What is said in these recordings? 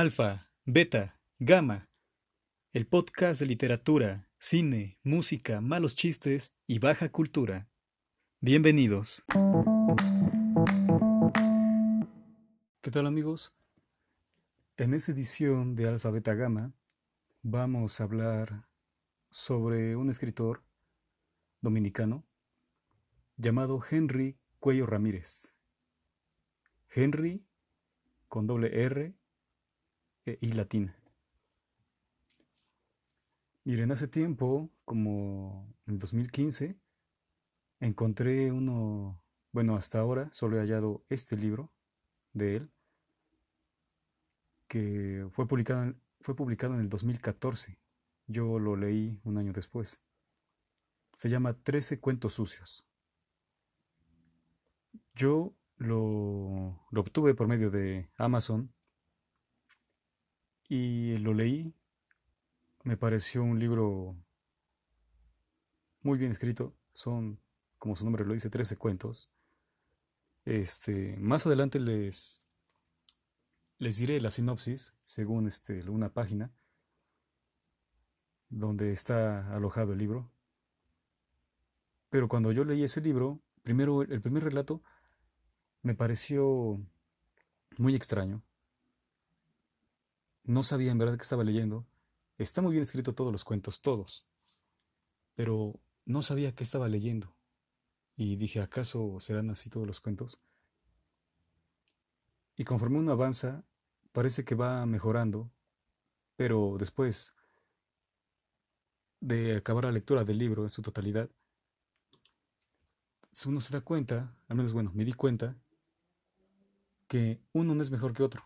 Alfa, Beta, Gamma, el podcast de literatura, cine, música, malos chistes y baja cultura. Bienvenidos. ¿Qué tal amigos? En esta edición de Alfa, Beta, Gamma vamos a hablar sobre un escritor dominicano llamado Henry Cuello Ramírez. Henry con doble R e I latina. Miren, hace tiempo, como en 2015, encontré uno, bueno, hasta ahora solo he hallado este libro de él, que fue publicado, en, fue publicado en el 2014. Yo lo leí un año después. Se llama Trece cuentos sucios. Yo lo, lo obtuve por medio de Amazon y lo leí. Me pareció un libro muy bien escrito. Son, como su nombre lo dice, 13 cuentos. Este, más adelante les, les diré la sinopsis, según este, una página donde está alojado el libro. Pero cuando yo leí ese libro, primero el primer relato me pareció muy extraño. No sabía en verdad que estaba leyendo. Está muy bien escrito todos los cuentos, todos. Pero no sabía qué estaba leyendo. Y dije, ¿acaso serán así todos los cuentos? Y conforme uno avanza, parece que va mejorando, pero después de acabar la lectura del libro en su totalidad, uno se da cuenta, al menos bueno, me di cuenta, que uno no es mejor que otro,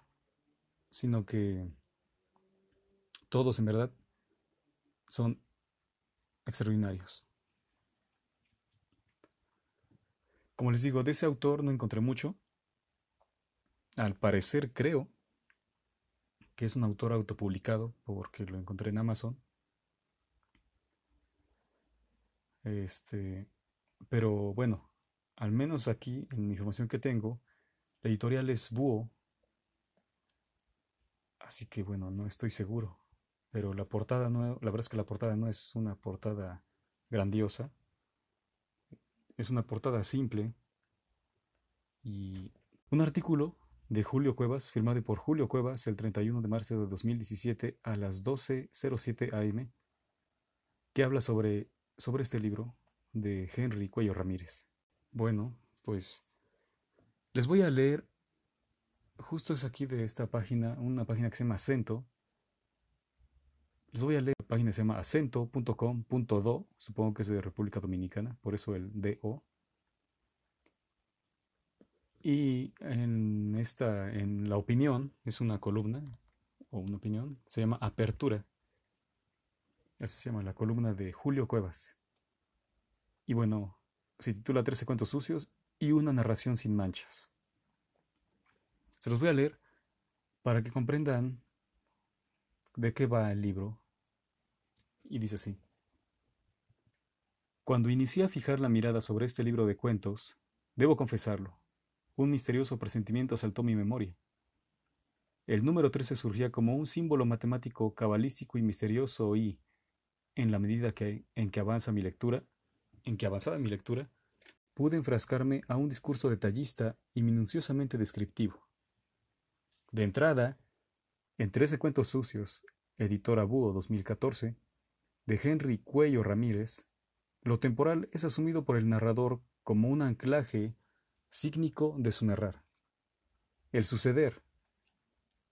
sino que todos en verdad son extraordinarios. Como les digo, de ese autor no encontré mucho. Al parecer creo que es un autor autopublicado porque lo encontré en Amazon. Este, pero bueno, al menos aquí en mi información que tengo, la editorial es Búho. Así que bueno, no estoy seguro pero la portada no, la verdad es que la portada no es una portada grandiosa, es una portada simple y un artículo de Julio Cuevas, firmado por Julio Cuevas el 31 de marzo de 2017 a las 12.07 am, que habla sobre, sobre este libro de Henry Cuello Ramírez. Bueno, pues les voy a leer, justo es aquí de esta página, una página que se llama Acento, les voy a leer la página se llama acento.com.do, supongo que es de República Dominicana, por eso el DO. Y en esta, en la opinión, es una columna o una opinión, se llama Apertura. Así se llama la columna de Julio Cuevas. Y bueno, se titula 13 cuentos sucios y una narración sin manchas. Se los voy a leer para que comprendan de qué va el libro y dice así. Cuando inicié a fijar la mirada sobre este libro de cuentos, debo confesarlo, un misterioso presentimiento asaltó mi memoria. El número 13 surgía como un símbolo matemático cabalístico y misterioso y, en la medida que, en que avanza mi lectura, en que avanzaba mi lectura, pude enfrascarme a un discurso detallista y minuciosamente descriptivo. De entrada, en Trece Cuentos Sucios, editora Búho 2014, de Henry Cuello Ramírez, lo temporal es asumido por el narrador como un anclaje sígnico de su narrar. El suceder,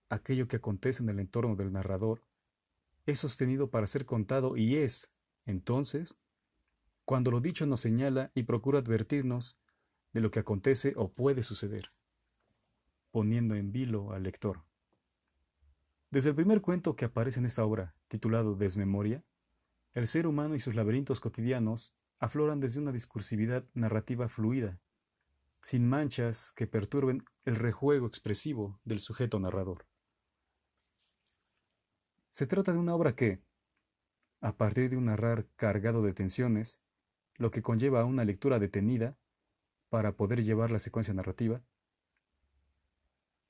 aquello que acontece en el entorno del narrador, es sostenido para ser contado y es, entonces, cuando lo dicho nos señala y procura advertirnos de lo que acontece o puede suceder, poniendo en vilo al lector. Desde el primer cuento que aparece en esta obra, titulado Desmemoria, el ser humano y sus laberintos cotidianos afloran desde una discursividad narrativa fluida, sin manchas que perturben el rejuego expresivo del sujeto narrador. Se trata de una obra que, a partir de un narrar cargado de tensiones, lo que conlleva a una lectura detenida para poder llevar la secuencia narrativa,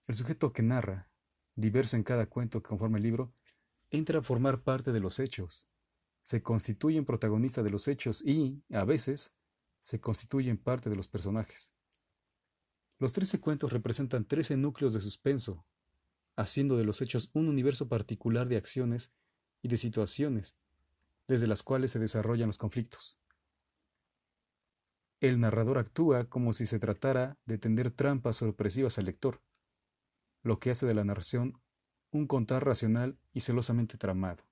el sujeto que narra diverso en cada cuento que conforma el libro, entra a formar parte de los hechos, se constituye en protagonista de los hechos y, a veces, se constituye en parte de los personajes. Los trece cuentos representan trece núcleos de suspenso, haciendo de los hechos un universo particular de acciones y de situaciones, desde las cuales se desarrollan los conflictos. El narrador actúa como si se tratara de tender trampas sorpresivas al lector, lo que hace de la narración un contar racional y celosamente tramado.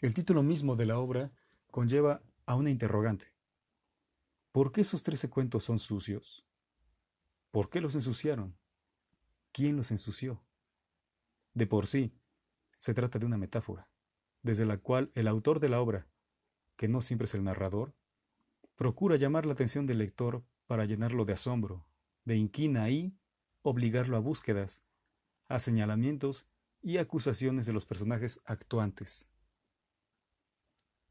El título mismo de la obra conlleva a una interrogante. ¿Por qué esos trece cuentos son sucios? ¿Por qué los ensuciaron? ¿Quién los ensució? De por sí, se trata de una metáfora, desde la cual el autor de la obra, que no siempre es el narrador, procura llamar la atención del lector para llenarlo de asombro, de inquina y obligarlo a búsquedas, a señalamientos y acusaciones de los personajes actuantes.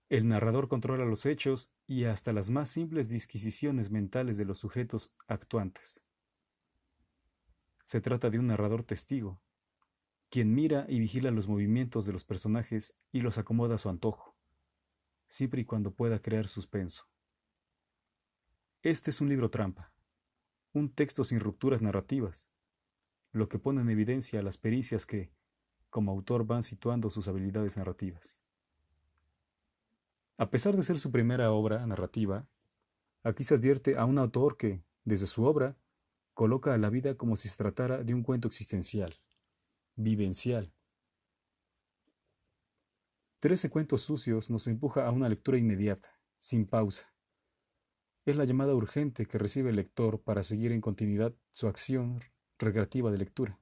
El narrador controla los hechos y hasta las más simples disquisiciones mentales de los sujetos actuantes. Se trata de un narrador testigo, quien mira y vigila los movimientos de los personajes y los acomoda a su antojo, siempre y cuando pueda crear suspenso. Este es un libro trampa, un texto sin rupturas narrativas, lo que pone en evidencia las pericias que, como autor, van situando sus habilidades narrativas. A pesar de ser su primera obra narrativa, aquí se advierte a un autor que, desde su obra, coloca a la vida como si se tratara de un cuento existencial, vivencial. Trece cuentos sucios nos empuja a una lectura inmediata, sin pausa. Es la llamada urgente que recibe el lector para seguir en continuidad su acción recreativa de lectura.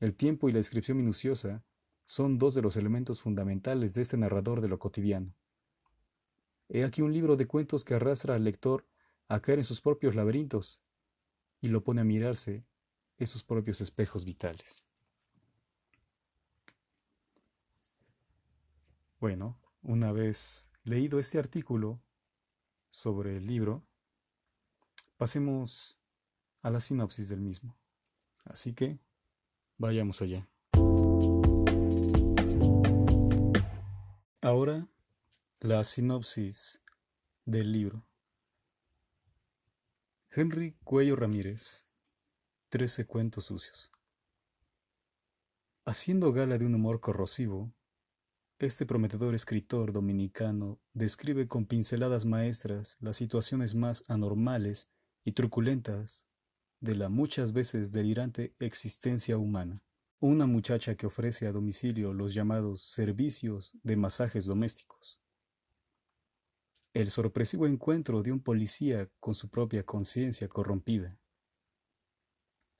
El tiempo y la descripción minuciosa son dos de los elementos fundamentales de este narrador de lo cotidiano. He aquí un libro de cuentos que arrastra al lector a caer en sus propios laberintos y lo pone a mirarse en sus propios espejos vitales. Bueno, una vez leído este artículo sobre el libro, pasemos a la sinopsis del mismo. Así que, vayamos allá. Ahora la sinopsis del libro. Henry Cuello Ramírez, Trece cuentos sucios. Haciendo gala de un humor corrosivo, este prometedor escritor dominicano describe con pinceladas maestras las situaciones más anormales y truculentas de la muchas veces delirante existencia humana una muchacha que ofrece a domicilio los llamados servicios de masajes domésticos. El sorpresivo encuentro de un policía con su propia conciencia corrompida.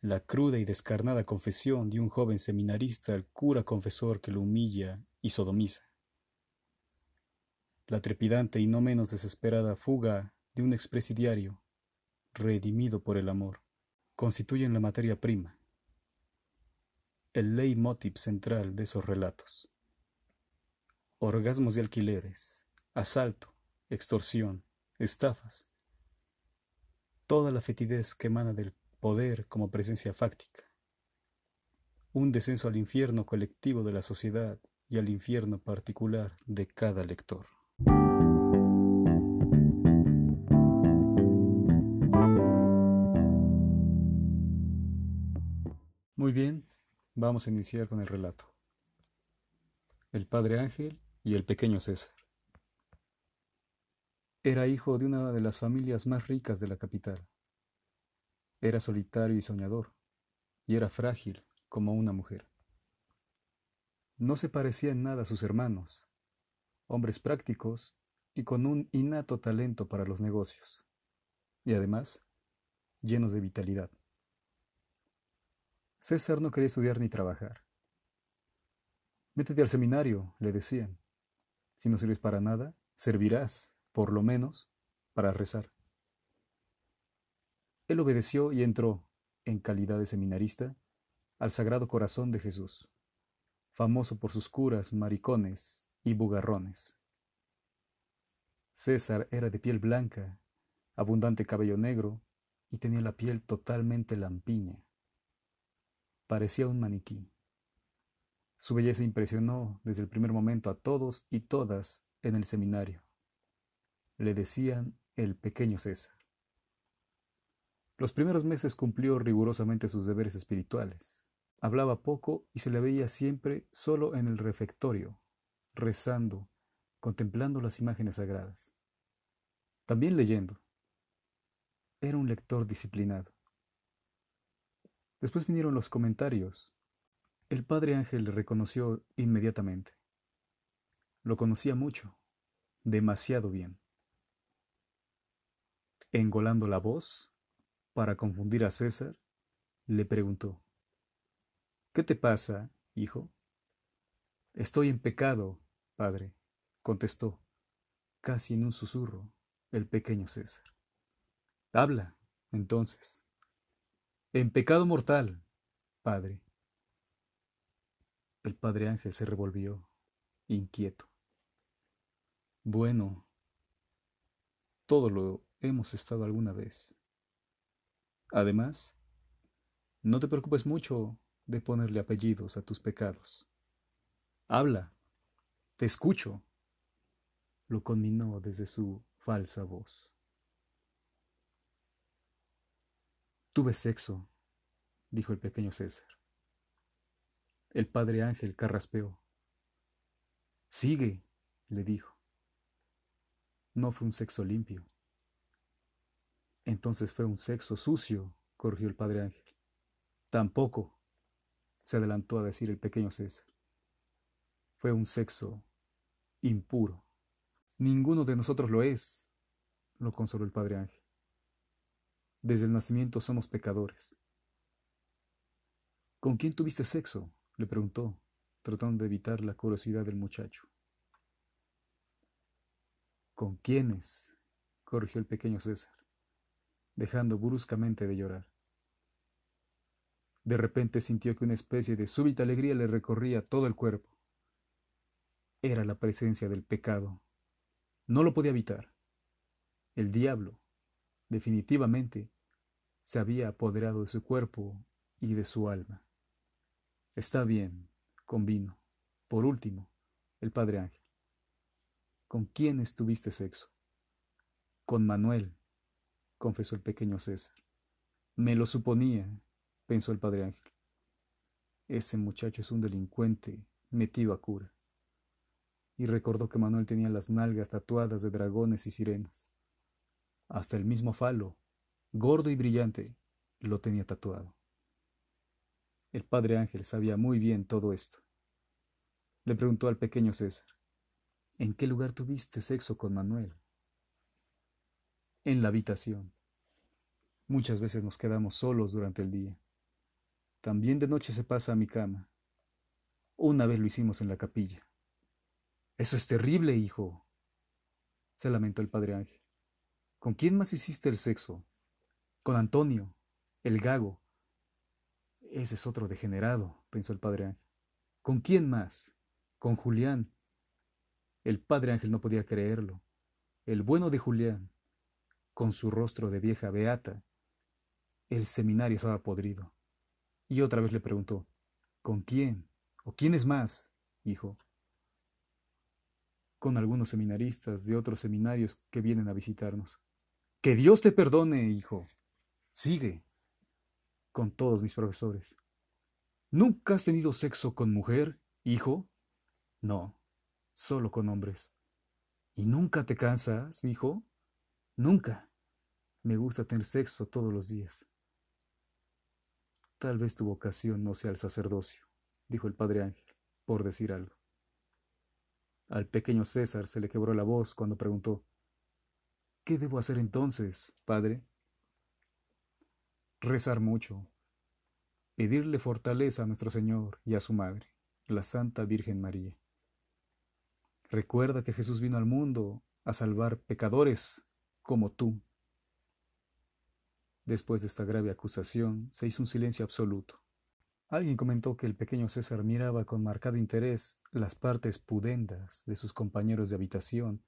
La cruda y descarnada confesión de un joven seminarista al cura confesor que lo humilla y sodomiza. La trepidante y no menos desesperada fuga de un expresidiario, redimido por el amor, constituyen la materia prima el leitmotiv central de esos relatos. Orgasmos de alquileres, asalto, extorsión, estafas. Toda la fetidez que emana del poder como presencia fáctica. Un descenso al infierno colectivo de la sociedad y al infierno particular de cada lector. Muy bien, Vamos a iniciar con el relato. El padre Ángel y el pequeño César. Era hijo de una de las familias más ricas de la capital. Era solitario y soñador, y era frágil como una mujer. No se parecía en nada a sus hermanos, hombres prácticos y con un innato talento para los negocios, y además llenos de vitalidad. César no quería estudiar ni trabajar. Métete al seminario, le decían. Si no sirves para nada, servirás, por lo menos, para rezar. Él obedeció y entró, en calidad de seminarista, al Sagrado Corazón de Jesús, famoso por sus curas, maricones y bugarrones. César era de piel blanca, abundante cabello negro y tenía la piel totalmente lampiña. Parecía un maniquí. Su belleza impresionó desde el primer momento a todos y todas en el seminario. Le decían el pequeño César. Los primeros meses cumplió rigurosamente sus deberes espirituales. Hablaba poco y se le veía siempre solo en el refectorio, rezando, contemplando las imágenes sagradas. También leyendo. Era un lector disciplinado. Después vinieron los comentarios. El padre Ángel le reconoció inmediatamente. Lo conocía mucho, demasiado bien. Engolando la voz, para confundir a César, le preguntó, ¿Qué te pasa, hijo? Estoy en pecado, padre, contestó, casi en un susurro, el pequeño César. Habla, entonces. En pecado mortal, padre. El padre Ángel se revolvió, inquieto. Bueno, todo lo hemos estado alguna vez. Además, no te preocupes mucho de ponerle apellidos a tus pecados. Habla, te escucho, lo conminó desde su falsa voz. Tuve sexo, dijo el pequeño César. El padre Ángel carraspeó. Sigue, le dijo. No fue un sexo limpio. Entonces fue un sexo sucio, corrigió el padre Ángel. Tampoco, se adelantó a decir el pequeño César. Fue un sexo impuro. Ninguno de nosotros lo es, lo consoló el padre Ángel. Desde el nacimiento somos pecadores. ¿Con quién tuviste sexo? le preguntó, tratando de evitar la curiosidad del muchacho. ¿Con quiénes? corrigió el pequeño César, dejando bruscamente de llorar. De repente sintió que una especie de súbita alegría le recorría todo el cuerpo. Era la presencia del pecado. No lo podía evitar. El diablo, definitivamente, se había apoderado de su cuerpo y de su alma. Está bien, convino. Por último, el padre Ángel. ¿Con quién estuviste sexo? Con Manuel, confesó el pequeño César. Me lo suponía, pensó el padre Ángel. Ese muchacho es un delincuente metido a cura. Y recordó que Manuel tenía las nalgas tatuadas de dragones y sirenas. Hasta el mismo falo, gordo y brillante, lo tenía tatuado. El padre Ángel sabía muy bien todo esto. Le preguntó al pequeño César, ¿en qué lugar tuviste sexo con Manuel? En la habitación. Muchas veces nos quedamos solos durante el día. También de noche se pasa a mi cama. Una vez lo hicimos en la capilla. Eso es terrible, hijo, se lamentó el padre Ángel. ¿Con quién más hiciste el sexo? Con Antonio, el gago. Ese es otro degenerado, pensó el padre Ángel. ¿Con quién más? Con Julián. El padre Ángel no podía creerlo. El bueno de Julián, con su rostro de vieja beata. El seminario estaba podrido. Y otra vez le preguntó, ¿con quién? ¿O quién es más, hijo? Con algunos seminaristas de otros seminarios que vienen a visitarnos. Que Dios te perdone, hijo. Sigue. Con todos mis profesores. ¿Nunca has tenido sexo con mujer, hijo? No, solo con hombres. ¿Y nunca te cansas, hijo? Nunca. Me gusta tener sexo todos los días. Tal vez tu vocación no sea el sacerdocio, dijo el padre Ángel, por decir algo. Al pequeño César se le quebró la voz cuando preguntó, ¿Qué debo hacer entonces, padre? Rezar mucho, pedirle fortaleza a nuestro Señor y a su Madre, la Santa Virgen María. Recuerda que Jesús vino al mundo a salvar pecadores como tú. Después de esta grave acusación, se hizo un silencio absoluto. Alguien comentó que el pequeño César miraba con marcado interés las partes pudendas de sus compañeros de habitación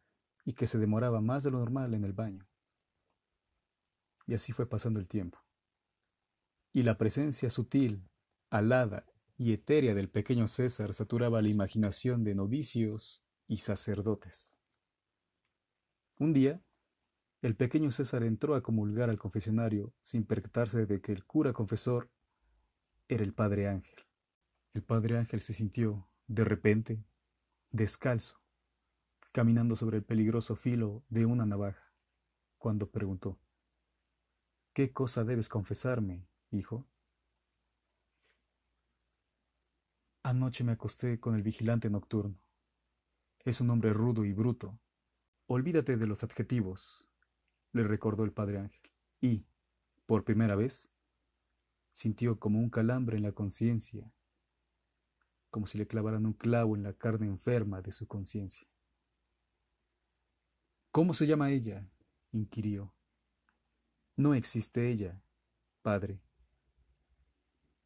y que se demoraba más de lo normal en el baño. Y así fue pasando el tiempo. Y la presencia sutil, alada y etérea del pequeño César saturaba la imaginación de novicios y sacerdotes. Un día, el pequeño César entró a comulgar al confesionario sin percatarse de que el cura confesor era el padre Ángel. El padre Ángel se sintió, de repente, descalzo, caminando sobre el peligroso filo de una navaja, cuando preguntó, ¿Qué cosa debes confesarme, hijo? Anoche me acosté con el vigilante nocturno. Es un hombre rudo y bruto. Olvídate de los adjetivos, le recordó el padre Ángel, y, por primera vez, sintió como un calambre en la conciencia, como si le clavaran un clavo en la carne enferma de su conciencia. ¿Cómo se llama ella? inquirió. No existe ella, padre.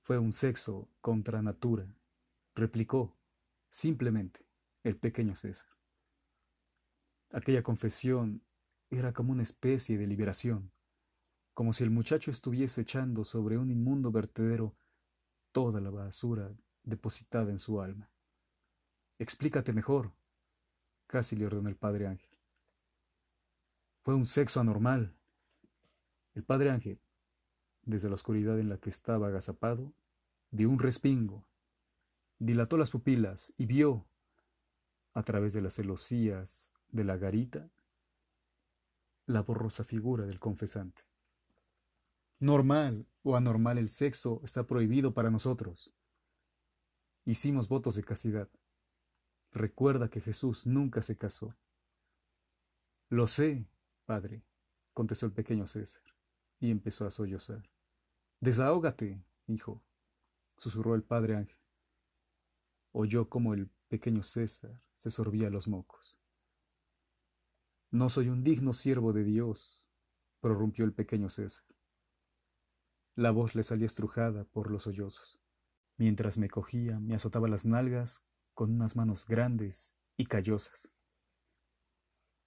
Fue un sexo contra natura, replicó, simplemente, el pequeño César. Aquella confesión era como una especie de liberación, como si el muchacho estuviese echando sobre un inmundo vertedero toda la basura depositada en su alma. Explícate mejor, casi le ordenó el padre Ángel. Fue un sexo anormal. El padre Ángel, desde la oscuridad en la que estaba agazapado, dio un respingo, dilató las pupilas y vio, a través de las celosías de la garita, la borrosa figura del confesante. Normal o anormal el sexo está prohibido para nosotros. Hicimos votos de castidad. Recuerda que Jesús nunca se casó. Lo sé, padre, contestó el pequeño César, y empezó a sollozar. Desahógate, hijo, susurró el padre Ángel. Oyó como el pequeño César se sorbía los mocos. No soy un digno siervo de Dios, prorrumpió el pequeño César. La voz le salía estrujada por los sollozos. Mientras me cogía, me azotaba las nalgas con unas manos grandes y callosas.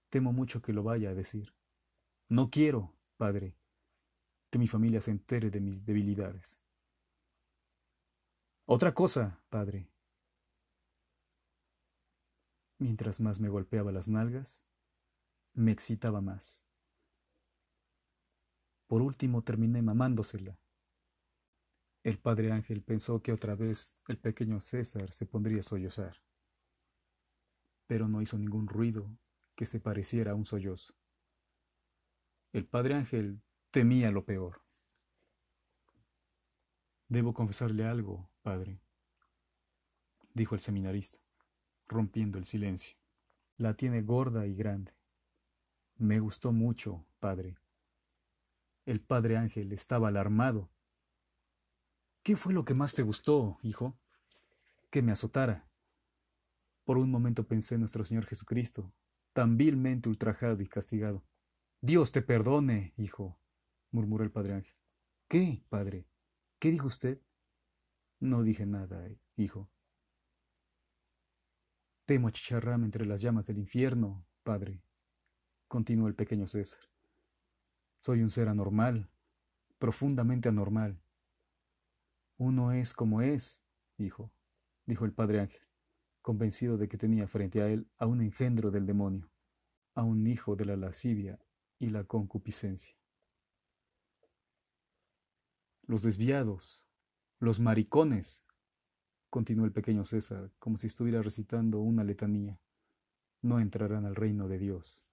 Temo mucho que lo vaya a decir. No quiero, padre, que mi familia se entere de mis debilidades. Otra cosa, padre. Mientras más me golpeaba las nalgas, me excitaba más. Por último terminé mamándosela. El padre Ángel pensó que otra vez el pequeño César se pondría a sollozar, pero no hizo ningún ruido que se pareciera a un sollozo. El padre Ángel temía lo peor. Debo confesarle algo, padre, dijo el seminarista, rompiendo el silencio. La tiene gorda y grande. Me gustó mucho, padre. El padre Ángel estaba alarmado. ¿Qué fue lo que más te gustó, hijo? Que me azotara. Por un momento pensé en nuestro Señor Jesucristo, tan vilmente ultrajado y castigado. Dios te perdone, hijo, murmuró el padre Ángel. ¿Qué, padre? ¿Qué dijo usted? No dije nada, hijo. Temo achicharrarme entre las llamas del infierno, padre continuó el pequeño César. Soy un ser anormal, profundamente anormal. Uno es como es, hijo, dijo el padre Ángel, convencido de que tenía frente a él a un engendro del demonio, a un hijo de la lascivia y la concupiscencia. Los desviados, los maricones, continuó el pequeño César, como si estuviera recitando una letanía, no entrarán al reino de Dios.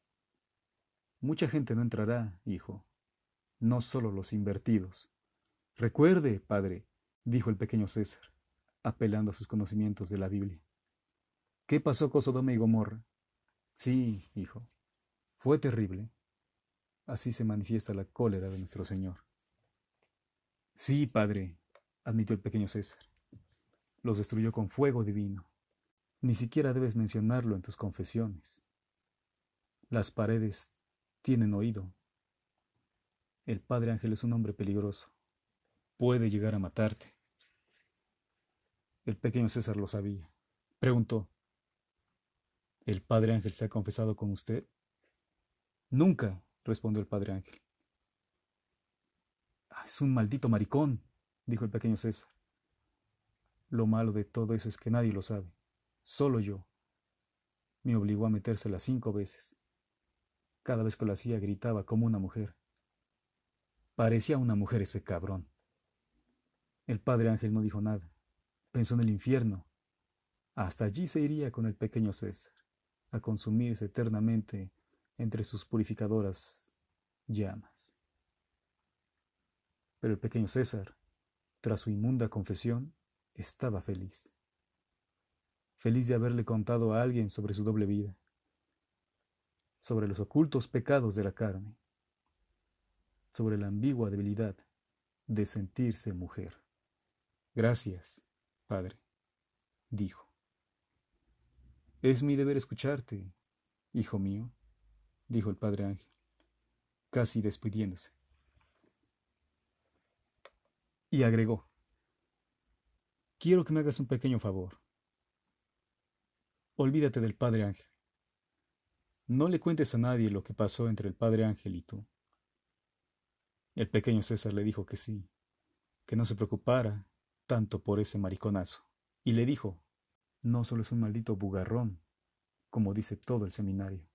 Mucha gente no entrará, hijo, no solo los invertidos. Recuerde, padre, dijo el pequeño César, apelando a sus conocimientos de la Biblia. ¿Qué pasó con Sodoma y Gomorra? Sí, hijo, fue terrible. Así se manifiesta la cólera de nuestro Señor. Sí, padre, admitió el pequeño César. Los destruyó con fuego divino. Ni siquiera debes mencionarlo en tus confesiones. Las paredes tienen oído. El Padre Ángel es un hombre peligroso. Puede llegar a matarte. El pequeño César lo sabía. Preguntó, ¿El Padre Ángel se ha confesado con usted? Nunca, respondió el Padre Ángel. Ah, es un maldito maricón, dijo el pequeño César. Lo malo de todo eso es que nadie lo sabe, solo yo. Me obligó a metérsela cinco veces. Cada vez que lo hacía gritaba como una mujer. Parecía una mujer ese cabrón. El padre Ángel no dijo nada. Pensó en el infierno. Hasta allí se iría con el pequeño César, a consumirse eternamente entre sus purificadoras llamas. Pero el pequeño César, tras su inmunda confesión, estaba feliz. Feliz de haberle contado a alguien sobre su doble vida, sobre los ocultos pecados de la carne, sobre la ambigua debilidad de sentirse mujer. Gracias, Padre, dijo. Es mi deber escucharte, hijo mío, dijo el Padre Ángel, casi despidiéndose. Y agregó, quiero que me hagas un pequeño favor. Olvídate del Padre Ángel. No le cuentes a nadie lo que pasó entre el Padre Ángel y tú. El pequeño César le dijo que sí, que no se preocupara tanto por ese mariconazo, y le dijo, no solo es un maldito bugarrón, como dice todo el seminario,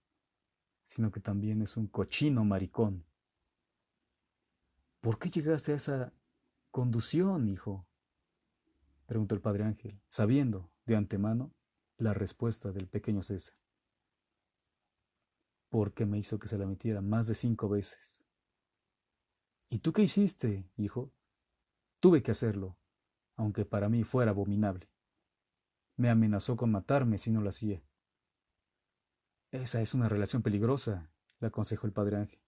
sino que también es un cochino maricón. ¿Por qué llegaste a esa conducción, hijo? preguntó el padre Ángel, sabiendo de antemano la respuesta del pequeño César. Porque me hizo que se la metiera más de cinco veces. ¿Y tú qué hiciste, hijo? Tuve que hacerlo, aunque para mí fuera abominable. Me amenazó con matarme si no lo hacía. Esa es una relación peligrosa, le aconsejó el padre Ángel.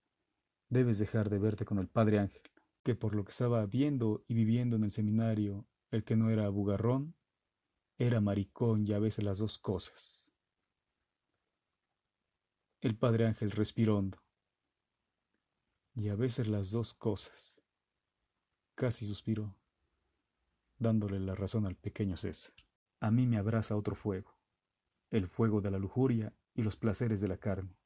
Debes dejar de verte con el padre Ángel, que por lo que estaba viendo y viviendo en el seminario, el que no era bugarrón, era maricón y a veces las dos cosas. El padre Ángel respiró. Y a veces las dos cosas. Casi suspiró dándole la razón al pequeño César. A mí me abraza otro fuego, el fuego de la lujuria y los placeres de la carne.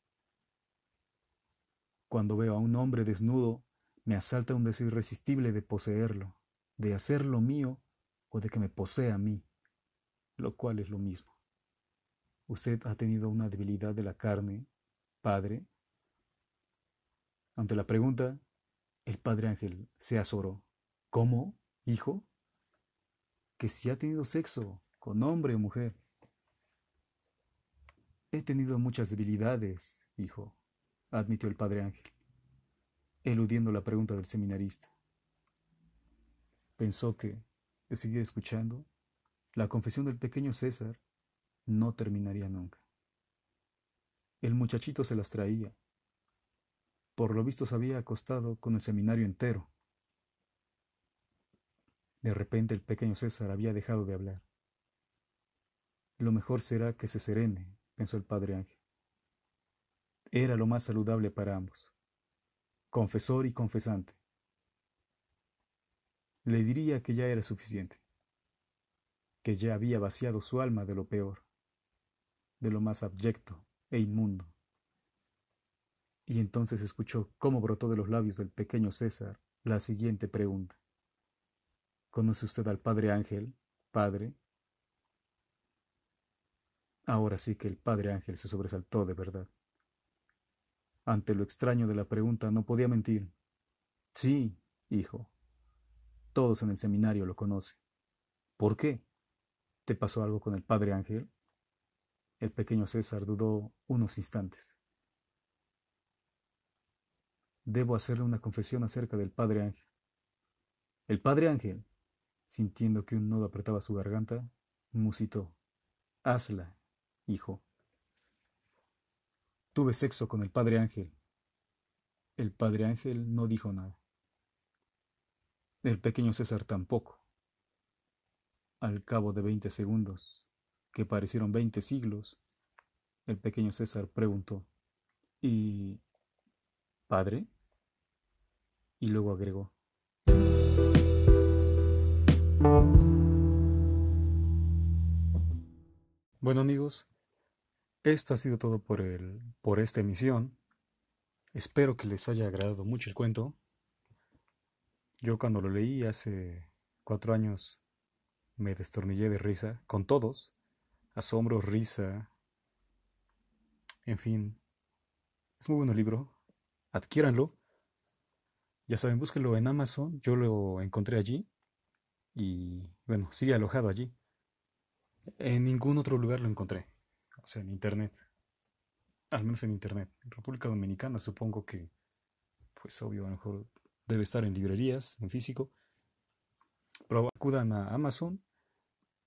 Cuando veo a un hombre desnudo, me asalta un deseo irresistible de poseerlo, de hacerlo mío o de que me posea a mí, lo cual es lo mismo. Usted ha tenido una debilidad de la carne, padre. Ante la pregunta, el padre Ángel se azoró. ¿Cómo, hijo? que si ha tenido sexo con hombre o mujer. He tenido muchas debilidades, hijo, admitió el padre Ángel, eludiendo la pregunta del seminarista. Pensó que, de seguir escuchando, la confesión del pequeño César no terminaría nunca. El muchachito se las traía. Por lo visto se había acostado con el seminario entero. De repente el pequeño César había dejado de hablar. Lo mejor será que se serene, pensó el padre Ángel. Era lo más saludable para ambos, confesor y confesante. Le diría que ya era suficiente, que ya había vaciado su alma de lo peor, de lo más abyecto e inmundo. Y entonces escuchó cómo brotó de los labios del pequeño César la siguiente pregunta. ¿Conoce usted al Padre Ángel, Padre? Ahora sí que el Padre Ángel se sobresaltó de verdad. Ante lo extraño de la pregunta no podía mentir. Sí, hijo. Todos en el seminario lo conocen. ¿Por qué? ¿Te pasó algo con el Padre Ángel? El pequeño César dudó unos instantes. Debo hacerle una confesión acerca del Padre Ángel. El Padre Ángel Sintiendo que un nodo apretaba su garganta, musitó. Hazla, hijo. Tuve sexo con el padre Ángel. El padre Ángel no dijo nada. El pequeño César tampoco. Al cabo de veinte segundos, que parecieron veinte siglos, el pequeño César preguntó, ¿Y... padre? Y luego agregó, bueno amigos, esto ha sido todo por, el, por esta emisión. Espero que les haya agradado mucho el cuento. Yo cuando lo leí hace cuatro años me destornillé de risa, con todos, asombro, risa, en fin. Es muy bueno el libro, adquiéranlo. Ya saben, búsquenlo en Amazon, yo lo encontré allí y bueno, sigue alojado allí. En ningún otro lugar lo encontré, o sea, en Internet, al menos en Internet. En República Dominicana supongo que, pues obvio, a lo mejor debe estar en librerías, en físico. Pero acudan a Amazon,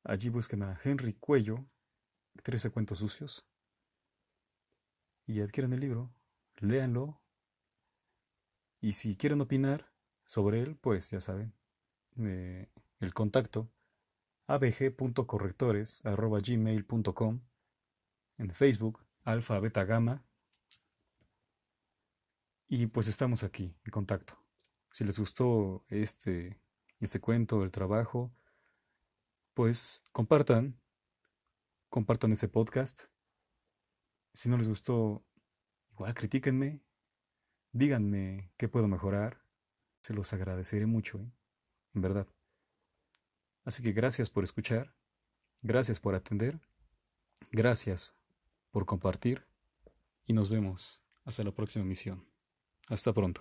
allí busquen a Henry Cuello, 13 cuentos sucios, y adquieren el libro, léanlo, y si quieren opinar sobre él, pues ya saben, eh, el contacto abg.correctores.gmail.com en Facebook, alfa, beta, gamma, y pues estamos aquí, en contacto. Si les gustó este, este cuento, el trabajo, pues compartan, compartan ese podcast. Si no les gustó, igual critíquenme, díganme qué puedo mejorar. Se los agradeceré mucho, ¿eh? en verdad. Así que gracias por escuchar, gracias por atender, gracias por compartir y nos vemos hasta la próxima misión. Hasta pronto.